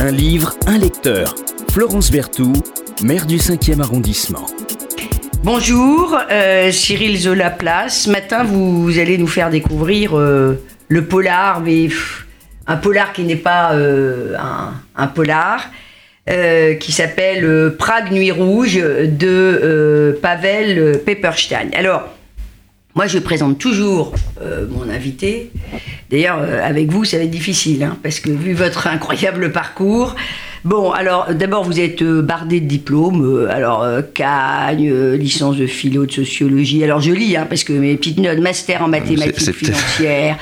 Un livre, un lecteur. Florence Berthoud, maire du 5e arrondissement. Bonjour, euh, Cyril Zola Place. Ce matin, vous, allez nous faire découvrir euh, le polar, mais un polar qui n'est pas euh, un, polar, qui s'appelle Prague Nuit Rouge de Pavel Pepperstein. Alors, moi, je présente toujours euh, mon invité. D'ailleurs, euh, avec vous, ça va être difficile, hein, parce que vu votre incroyable parcours. Bon, alors d'abord, vous êtes euh, bardé de diplômes. alors, Cagne, licence de philo, de sociologie. Alors, je lis, hein, parce que mes petites notes, master en mathématiques financières,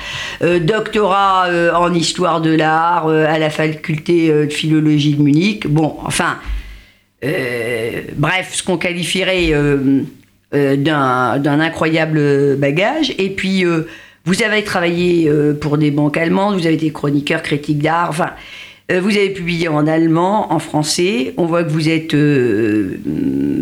doctorat en histoire de l'art à la faculté de philologie de Munich. Bon, enfin, bref, ce qu'on qualifierait euh, d'un incroyable bagage. Et puis, euh, vous avez travaillé euh, pour des banques allemandes, vous avez été chroniqueur, critique d'art, enfin, vous avez publié en allemand, en français. On voit que vous êtes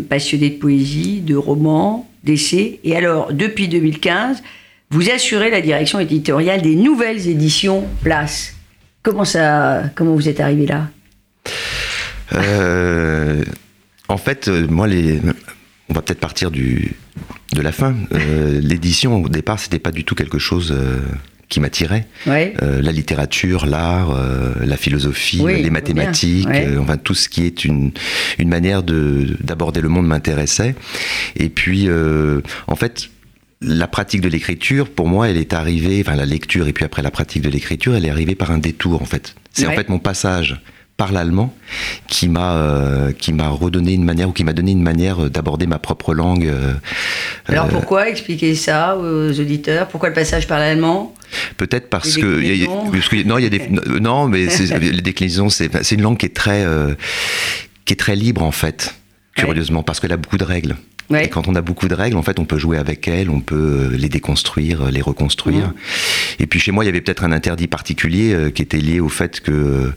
passionné de poésie, de romans, d'essais. Et alors, depuis 2015, vous assurez la direction éditoriale des nouvelles éditions Place. Comment ça, comment vous êtes arrivé là? En fait, moi, les, on va peut-être partir du, de la fin. Euh, l'édition, au départ, c'était pas du tout quelque chose euh, qui m'attirait. Euh, la littérature, l'art, la philosophie, les mathématiques, enfin tout ce qui est une, une manière d'aborder le monde m'intéressait. Et puis, en fait, la pratique de l'écriture, pour moi, elle est arrivée, enfin la lecture et puis après la pratique de l'écriture, elle est arrivée par un détour en fait. C'est en fait mon passage par l'allemand qui m'a euh, qui m'a redonné une manière ou qui m'a donné une manière d'aborder ma propre langue. Euh, Alors euh, pourquoi expliquer ça aux auditeurs? Pourquoi le passage par l'allemand? Peut-être parce que, non il y a des non mais les déclinaisons c'est c'est une langue qui est très qui est très libre en fait curieusement parce qu'elle a beaucoup de règles. Et quand on a beaucoup de règles, en fait, on peut jouer avec elles, on peut euh, les déconstruire, euh, les reconstruire. Et puis chez moi, il y avait peut-être un interdit particulier euh, qui était lié au fait que,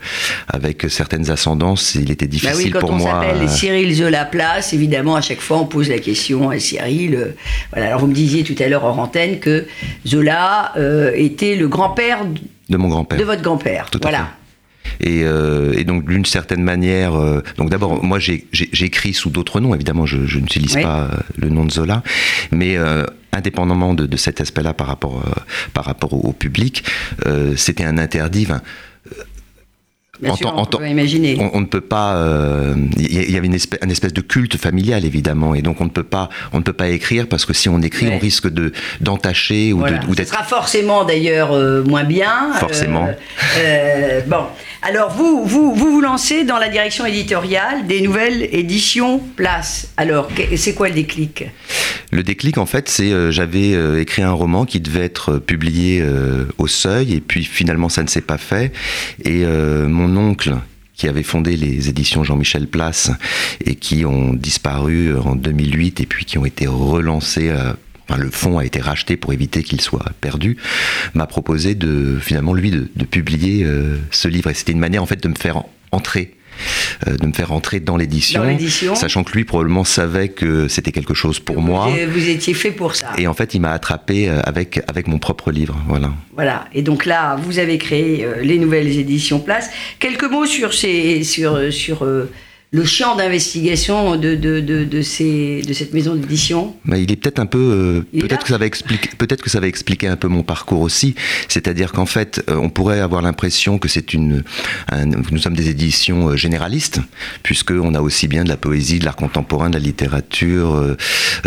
avec certaines ascendances, il était bah difficile oui, pour moi. Quand on s'appelle Cyril Zola Place, évidemment, à chaque fois, on pose la question à Cyril. voilà. Alors vous me disiez tout à l'heure en antenne que Zola était le grand-père de mon grand-père, de votre grand-père. Voilà. Euh, et, donc d'une certaine manière, euh, donc d'abord moi j'écris sous d'autres noms, évidemment je, n'utilise pas euh, le nom de Zola, mais indépendamment de, cet aspect-là par rapport, par rapport au, public, c'était un interdit. Bien sûr, on, peut imaginer. On, ne peut pas. Il y avait une espèce, une espèce de culte familial évidemment, et donc on ne peut pas, on ne peut pas écrire parce que si on écrit, on risque de d'entacher ou d'être. Ce sera forcément d'ailleurs moins bien. Forcément. bon, alors vous, vous, vous lancez dans la direction éditoriale des nouvelles éditions Place. Alors c'est quoi le déclic? Le déclic en fait c'est euh, j'avais euh, écrit un roman qui devait être publié euh, au Seuil et puis finalement ça ne s'est pas fait et mon oncle qui avait fondé les éditions Jean-Michel Place et qui ont disparu en 2008 et puis qui ont été relancées le fonds a été racheté pour éviter qu'il soit perdu, m'a proposé de finalement lui de, publier euh, ce livre. Et c'était une manière en fait de me faire entrer euh, de me faire entrer dans l'édition, sachant que lui probablement savait que c'était quelque chose pour moi. Vous étiez fait pour ça. Et en fait, il m'a attrapé euh, avec avec mon propre livre, voilà. Voilà. Et donc là, vous avez créé les nouvelles éditions Place. Quelques mots sur ces sur sur le champ d'investigation de, de, de, de, ces, de cette maison d'édition bah, Il est peut-être un peu. Euh, peut-être que, ça va expliquer, peut-être que ça va expliquer un peu mon parcours aussi. C'est-à-dire qu'en fait, euh, on pourrait avoir l'impression que c'est une. nous sommes des éditions euh, généralistes, puisqu'on a aussi bien de la poésie, de l'art contemporain, de la littérature,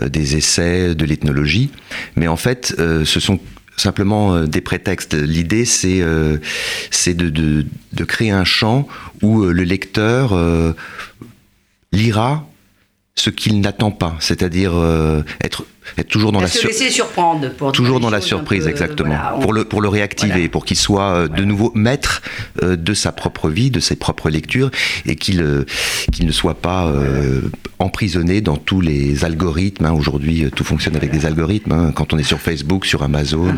des essais, de l'ethnologie. Mais en fait, ce sont simplement des prétextes. L'idée, c'est c'est de, de, de, créer un champ où le lecteur lira ce qu'il n'attend pas, c'est-à-dire euh, être être toujours dans la surprendre toujours dans la surprise exactement pour le pour le réactiver pour qu'il soit euh, de nouveau maître euh, de sa propre vie de ses propres lectures et qu'il euh, qu'il ne soit pas emprisonné dans tous les algorithmes hein. aujourd'hui tout fonctionne avec des algorithmes hein. quand on est sur Facebook sur Amazon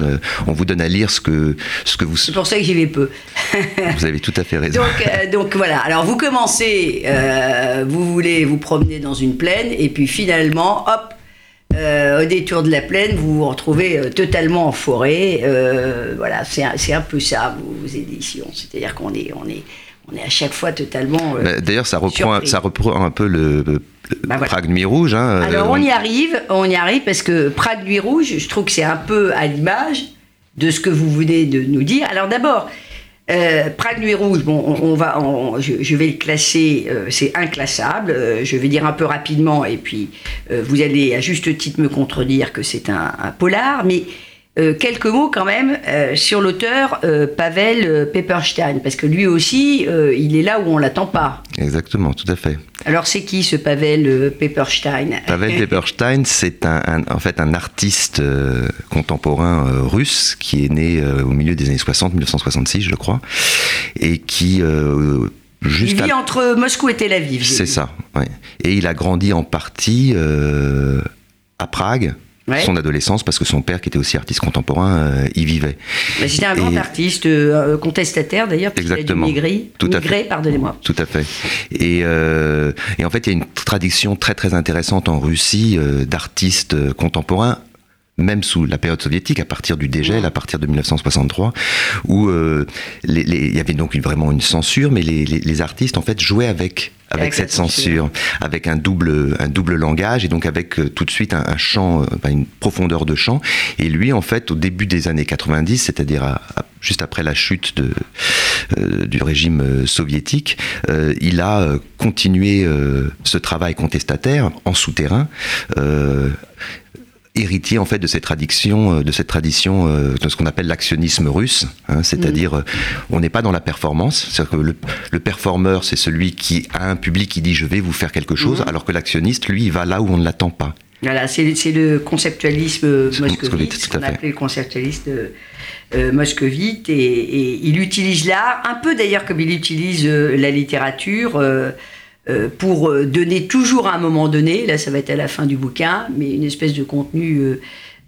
on vous donne à lire ce que ce que vous c'est pour ça que j'y vais peu vous avez tout à fait raison donc donc voilà alors vous commencez vous voulez vous promener dans une plaine et puis finalement hop euh, au détour de la plaine, vous vous retrouvez euh, totalement en forêt. Euh, voilà, c'est un, un, peu ça, vos, éditions. C'est-à-dire qu'on est, on est, on est à chaque fois totalement. Bah, d'ailleurs, ça reprend, ça reprend un peu le, bah, Prague Nuit Rouge. Hein, Alors on y arrive, on y arrive parce que Prague Nuit Rouge, je trouve que c'est un peu à l'image de ce que vous venez de nous dire. Alors d'abord, euh, Prague Nuit Rouge, bon, on, va, je, vais le classer, euh, c'est inclassable. Euh, je vais dire un peu rapidement, et puis vous allez à juste titre me contredire que c'est un, un, polar, mais euh, quelques mots quand même euh, sur l'auteur euh, Pavel Pepperstein, parce que lui aussi, il est là où on l'attend pas. Exactement, tout à fait. Alors c'est qui ce Pavel Pepperstein Pavel Pepperstein, c'est un, en fait un artiste contemporain russe qui est né au milieu des années 60, 1966 je crois, et qui... Juste il vit entre Moscou et Tel Aviv. C'est ça, ouais. Et il a grandi en partie à Prague, son adolescence parce que son père, qui était aussi artiste contemporain, euh, y vivait. C'était un grand artiste, euh, contestataire d'ailleurs, Exactement. Migré, Tout fait. pardonnez-moi. Tout à fait. Et, euh, et, en fait, il y a une tradition très très intéressante en Russie d'artistes contemporains même sous la période soviétique, à partir du dégel, à partir de 1963, où euh, il y avait donc vraiment une censure, mais les, artistes en fait jouaient avec avec, cette censure, avec un double un double langage et donc avec euh, tout de suite un, chant, euh, une profondeur de chant. Et lui, en fait, au début des années 90, c'est-à-dire juste après la chute de, du régime soviétique, il a continué ce travail contestataire en souterrain héritier en fait de cette tradition, euh, de cette tradition euh, de ce qu'on appelle l'actionnisme russe, hein, c'est-à-dire mm. euh, on n'est pas dans la performance, c'est-à-dire que le, le performeur c'est celui qui a un public qui dit je vais vous faire quelque chose, mm. alors que l'actionniste lui il va là où on ne l'attend pas. Voilà, c'est le conceptualisme moscovite, ce qu'on appelait le conceptualiste moscovite, et, et, il utilise l'art, un peu d'ailleurs comme il utilise la littérature, euh, pour euh, donner toujours à un moment donné, là ça va être à la fin du bouquin, mais une espèce de contenu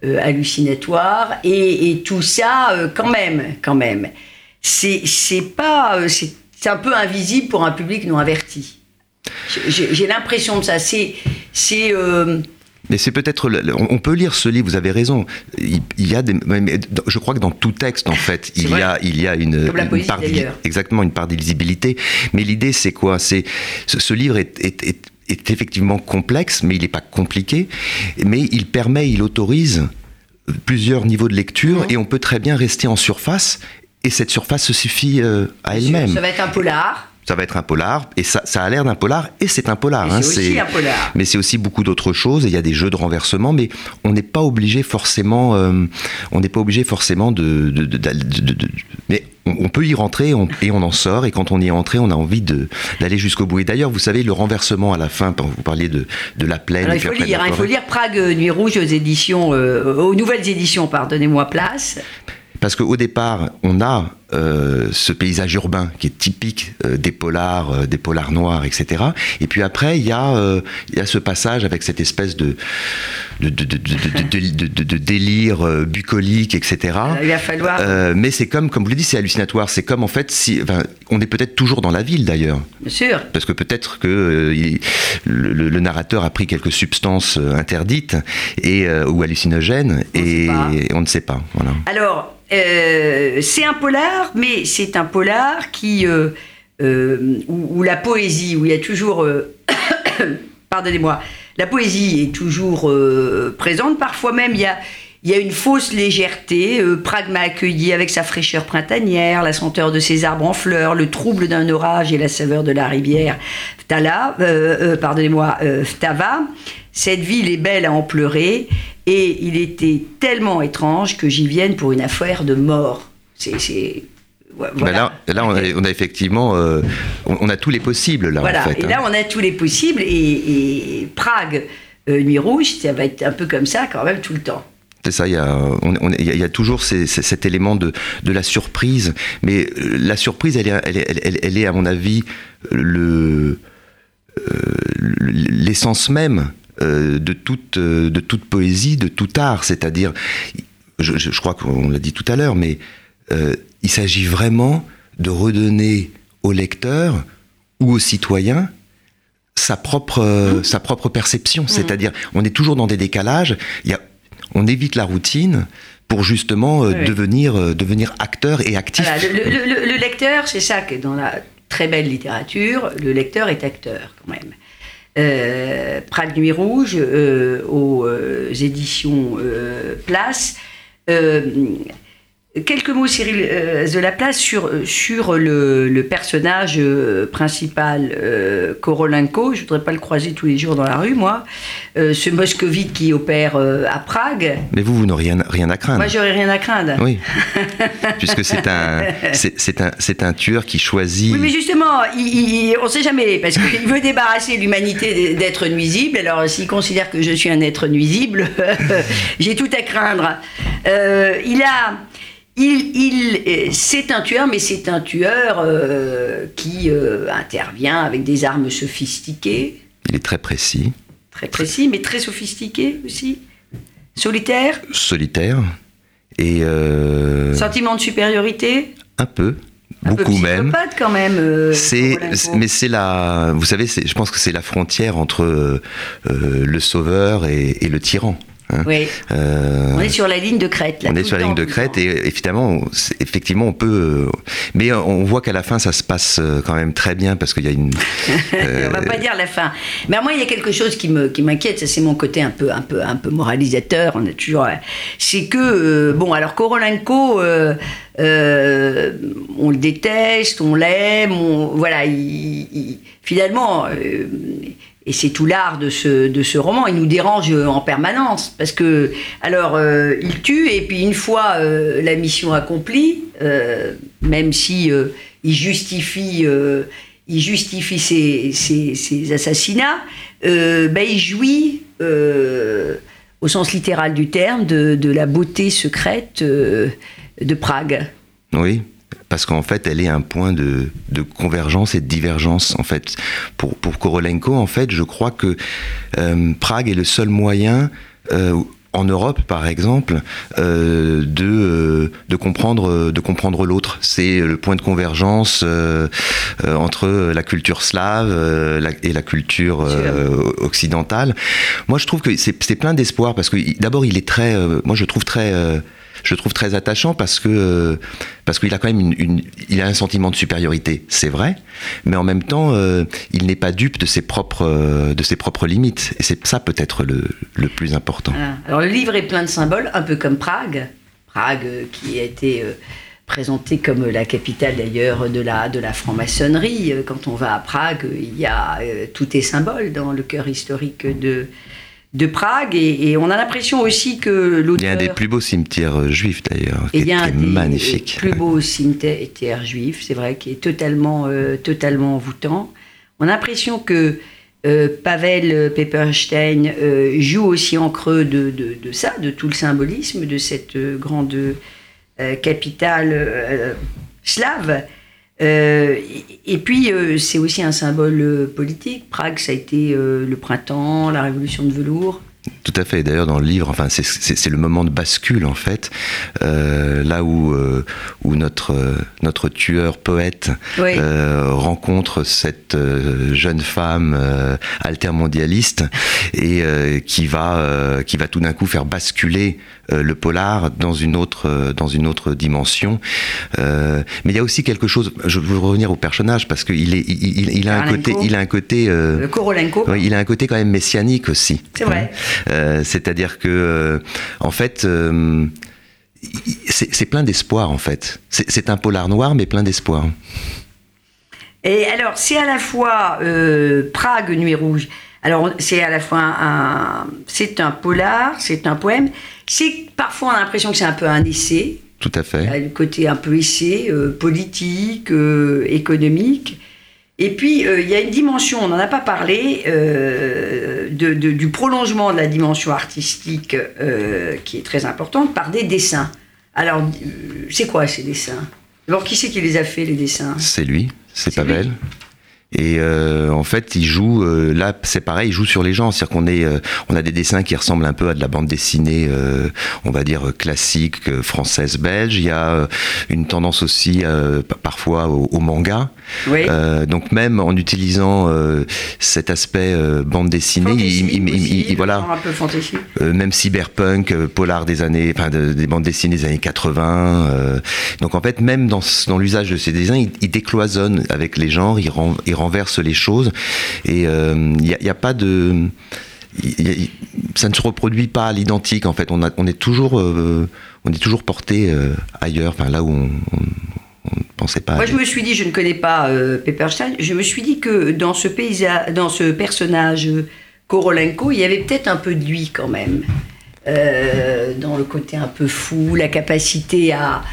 euh, hallucinatoire, et, tout ça quand même, quand même. C'est pas, c'est un peu invisible pour un public non averti. J'ai l'impression de ça. C'est mais c'est peut-être. On peut lire ce livre, vous avez raison. Il y a des, je crois que dans tout texte, en fait, il y, a, il y a une, part exactement une part d'illisibilité. Mais l'idée, c'est quoi? C'est ce, livre est, est, effectivement complexe, mais il n'est pas compliqué. Mais il permet, il autorise plusieurs niveaux de lecture mmh. et on peut très bien rester en surface et cette surface se suffit euh, à elle-même. Ça va être un polar ça va être un polar, et ça, ça a l'air d'un polar, et c'est un polar. Hein, c'est aussi un polar. Mais c'est aussi beaucoup d'autres choses, il y a des jeux de renversement, mais on n'est pas obligé forcément, euh, on n'est pas obligé forcément de, de, de, mais on, peut y rentrer et on en sort, et quand on y est entré, on a envie d'aller jusqu'au bout. Et d'ailleurs, vous savez, le renversement à la fin, vous parliez de, la plaine. il, faut lire, hein, il faut lire Prague Nuit Rouge aux éditions, euh, aux nouvelles éditions, pardonnez-moi, place. Parce qu'au départ, on a euh, ce paysage urbain qui est typique euh, des polars, euh, des polars noirs, etc. Et puis après, il y, a, il y a ce passage avec cette espèce de, de, de, délire bucolique, etc. Il va falloir. mais c'est comme, comme vous le dites, c'est hallucinatoire. C'est comme en fait, si, on est peut-être toujours dans la ville d'ailleurs. Bien sûr. Parce que peut-être que le, narrateur a pris quelques substances interdites et, ou hallucinogènes et, on ne sait pas. Voilà. Alors, euh, c'est un polar, mais c'est un polar qui, euh, euh, où, la poésie, où il y a toujours, pardonnez-moi, la poésie est toujours présente. Parfois même, il y a, il y a une fausse légèreté. Prague m'a accueilli avec sa fraîcheur printanière, la senteur de ses arbres en fleurs, le trouble d'un orage et la saveur de la rivière Tala, pardonnez-moi, Ftava. Cette ville est belle à en pleurer. Et il était tellement étrange que j'y vienne pour une affaire de mort. C'est. Voilà. là, on, a, effectivement, euh, on, a tous les possibles là. Voilà. En fait, et là, hein. on a tous les possibles. Et, Prague, euh, Nuit Rouge, ça va être un peu comme ça quand même tout le temps. C'est ça, il y, a, il y a toujours cet élément de, de, la surprise. Mais euh, la surprise, elle est, elle, elle, est à mon avis, le, l'essence même euh, de, toute, euh, de toute poésie, de tout art. C'est-à-dire, je, crois qu'on l'a dit tout à l'heure, mais euh, il s'agit vraiment de redonner au lecteur ou au citoyen sa propre, mmh. sa propre perception. Mmh. C'est-à-dire, on est toujours dans des décalages, y a, on évite la routine pour justement devenir, devenir acteur et actif. le, lecteur, c'est ça que dans la très belle littérature, le lecteur est acteur quand même. Euh, Prague Nuit Rouge aux éditions Place Quelques mots, Cyril euh, de la place sur, sur le, personnage euh, principal, euh, Korolenko. Je ne voudrais pas le croiser tous les jours dans la rue, moi. ce moscovite qui opère à Prague. Mais vous, vous n'aurez rien, rien à craindre. Moi, j'aurais rien à craindre. Oui. Puisque c'est un, c'est, un, c'est un tueur qui choisit. Oui, mais justement, on ne sait jamais, parce qu'il veut débarrasser l'humanité d'être nuisible. Alors, s'il considère que je suis un être nuisible, j'ai tout à craindre. il a il, euh, c'est un tueur, mais c'est un tueur euh, qui euh, intervient avec des armes sophistiquées. Il est très précis. Très précis, mais très sophistiqué aussi. Solitaire Solitaire. Et. Sentiment de supériorité Un peu. Un beaucoup peu même. quand même. c'est, mais c'est la, vous savez, je pense que c'est la frontière entre le sauveur et le tyran. Hein. oui. Euh, on est sur la ligne de crête. on est sur la ligne de crête et effectivement, effectivement, on peut. Euh, mais on voit qu'à la fin, ça se passe euh, quand même très bien parce qu'il y a une. on va pas dire la fin. Mais moi, il y a quelque chose qui me qui m'inquiète. Ça, c'est mon côté un peu un peu un peu moralisateur. On a toujours. C'est que bon, alors Korolenko. on le déteste, on l'aime, voilà, finalement, et c'est tout l'art de ce, de ce roman. Il nous dérange en permanence. Parce que, alors, euh, il tue, et puis une fois euh, la mission accomplie, euh, même si il justifie, il justifie ses, ses, assassinats, ben, il jouit, au sens littéral du terme, de, de la beauté secrète de Prague. Oui parce qu'en fait, elle est un point de, convergence et de divergence. En fait, pour, pour Korolenko, en fait, je crois que euh, Prague est le seul moyen. Euh, en Europe, par exemple, euh, de, de comprendre, de comprendre l'autre. C'est le point de convergence entre la culture slave et la culture occidentale. Moi, je trouve que c'est plein d'espoir parce que d'abord, il est très, moi, je trouve très je trouve très attachant parce que parce qu'il a quand même une, il a un sentiment de supériorité, c'est vrai, mais en même temps, euh, il n'est pas dupe de ses propres de ses propres limites. Et c'est ça peut-être le, le, plus important. Alors le livre est plein de symboles, un peu comme Prague, Prague euh, qui a été euh, présentée comme la capitale d'ailleurs de la, de la franc-maçonnerie. Quand on va à Prague, il y a tout est symbole dans le cœur historique de, de Prague et, on a l'impression aussi que l'auteur... Il y a un des plus beaux cimetières euh, juifs d'ailleurs, qui, est, magnifique. plus beau cimetière juif, c'est vrai, qui est totalement, euh, totalement envoûtant. On a l'impression que euh, Pavel Pepperstein joue aussi en creux de, de, ça, de tout le symbolisme de cette grande capitale slave. Euh, et puis, euh, c'est aussi un symbole euh, politique. Prague, ça a été le printemps, la révolution de velours. Tout à fait. D'ailleurs, dans le livre, enfin, c'est le moment de bascule en fait, euh, là où euh, où notre notre tueur poète euh, rencontre cette jeune femme altermondialiste et qui va qui va tout d'un coup faire basculer le polar dans une autre dans une autre dimension. mais il y a aussi quelque chose. Je veux revenir au personnage parce qu'il est il, il, a un côté il a un côté Korolenko. il a un côté quand même messianique aussi. C'est vrai. Hein. Euh, c'est-à-dire que, euh, en fait, euh, c'est plein d'espoir, en fait. C'est un polar noir, mais plein d'espoir. Et alors, c'est à la fois Prague, Nuit Rouge. Alors, c'est à la fois un, c'est un polar, c'est un poème. C'est parfois on a l'impression que c'est un peu un essai. Tout à fait. Il y a le côté un peu essai, politique, économique. Et puis, euh, il y a une dimension, on n'en a pas parlé, euh, du prolongement de la dimension artistique euh, qui est très importante par des dessins. Alors, c'est quoi ces dessins? Alors, qui c'est qui les a fait, les dessins? C'est lui, c'est Pavel. Et euh, en fait, il joue euh, là, c'est pareil, il joue sur les gens. C'est-à-dire qu'on est, euh, on a des dessins qui ressemblent un peu à de la bande dessinée, on va dire classique française belge. Il y a une tendance aussi parfois au, manga. Oui. donc même en utilisant cet aspect bande dessinée, il, voilà, un peu même cyberpunk, polar des années, enfin des bandes dessinées des années 80. donc en fait, même dans, dans l'usage de ces dessins, il, décloisonne avec les genres, il, rend, il renverse les choses. Et il euh, n'y a, pas de. ça ne se reproduit pas à l'identique en fait. On, on, est toujours, euh, on est toujours porté euh, ailleurs, enfin là où on, ne pensait pas. Moi, je me suis dit, je ne connais pas Pepperstein. Je me suis dit que dans ce paysage, dans ce personnage Korolenko, il y avait peut-être un peu de lui quand même, dans le côté un peu fou, la capacité à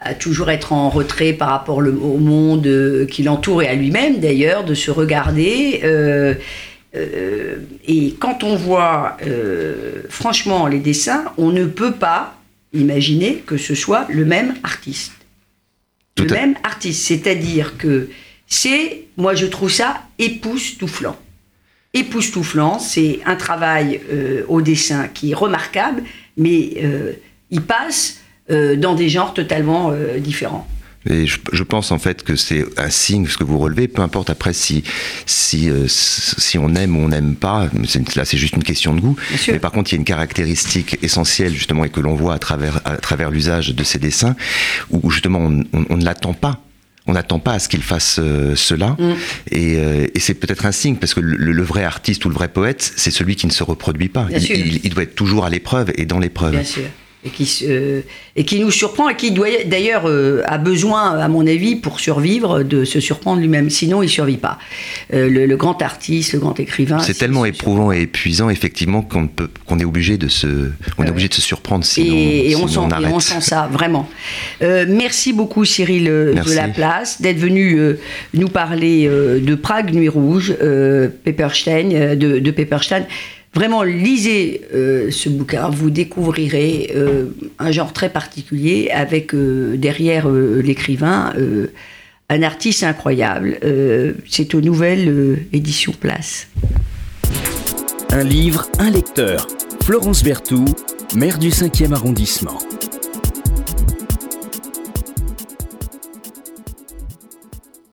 à toujours être en retrait par rapport au monde euh, qui l'entoure et à lui-même d'ailleurs, de se regarder. Euh, euh, et quand on voit franchement les dessins, on ne peut pas imaginer que ce soit le même artiste. le même artiste, c'est-à-dire que c'est, moi je trouve ça époustouflant. Époustouflant, c'est un travail au dessin qui est remarquable, mais il passe dans des genres totalement euh, différents. Et je, pense en fait que c'est un signe ce que vous relevez, peu importe après si si euh, si on aime ou on n'aime pas. Là, c'est juste une question de goût. Mais par contre, il y a une caractéristique essentielle justement et que l'on voit à travers à travers l'usage de ces dessins, où justement on, ne l'attend pas on n'attend pas à ce qu'il fasse cela. Mm. Et, et c'est peut-être un signe, parce que le, vrai artiste ou le vrai poète, c'est celui qui ne se reproduit pas. Il, il, doit être toujours à l'épreuve et dans l'épreuve. Bien sûr et qui, et qui nous surprend et qui d'ailleurs euh, a besoin, à mon avis, pour survivre, de se surprendre lui-même. Sinon, il survit pas. Euh, le, grand artiste, le grand écrivain. C'est tellement éprouvant et épuisant, effectivement, qu'on qu'on est obligé de se, on est obligé de se surprendre. Sinon, et, on, sent, on, sent, ça vraiment. Euh, merci beaucoup, Cyril de la place, d'être venu nous parler de Prague Nuit Rouge, Pepperstein, de, de Pepperstein. Vraiment, lisez euh, ce bouquin, vous découvrirez euh, un genre très particulier avec euh, derrière l'écrivain un artiste incroyable. C'est aux nouvelles éditions Place. Un livre, un lecteur. Florence Berthoud, maire du 5e arrondissement.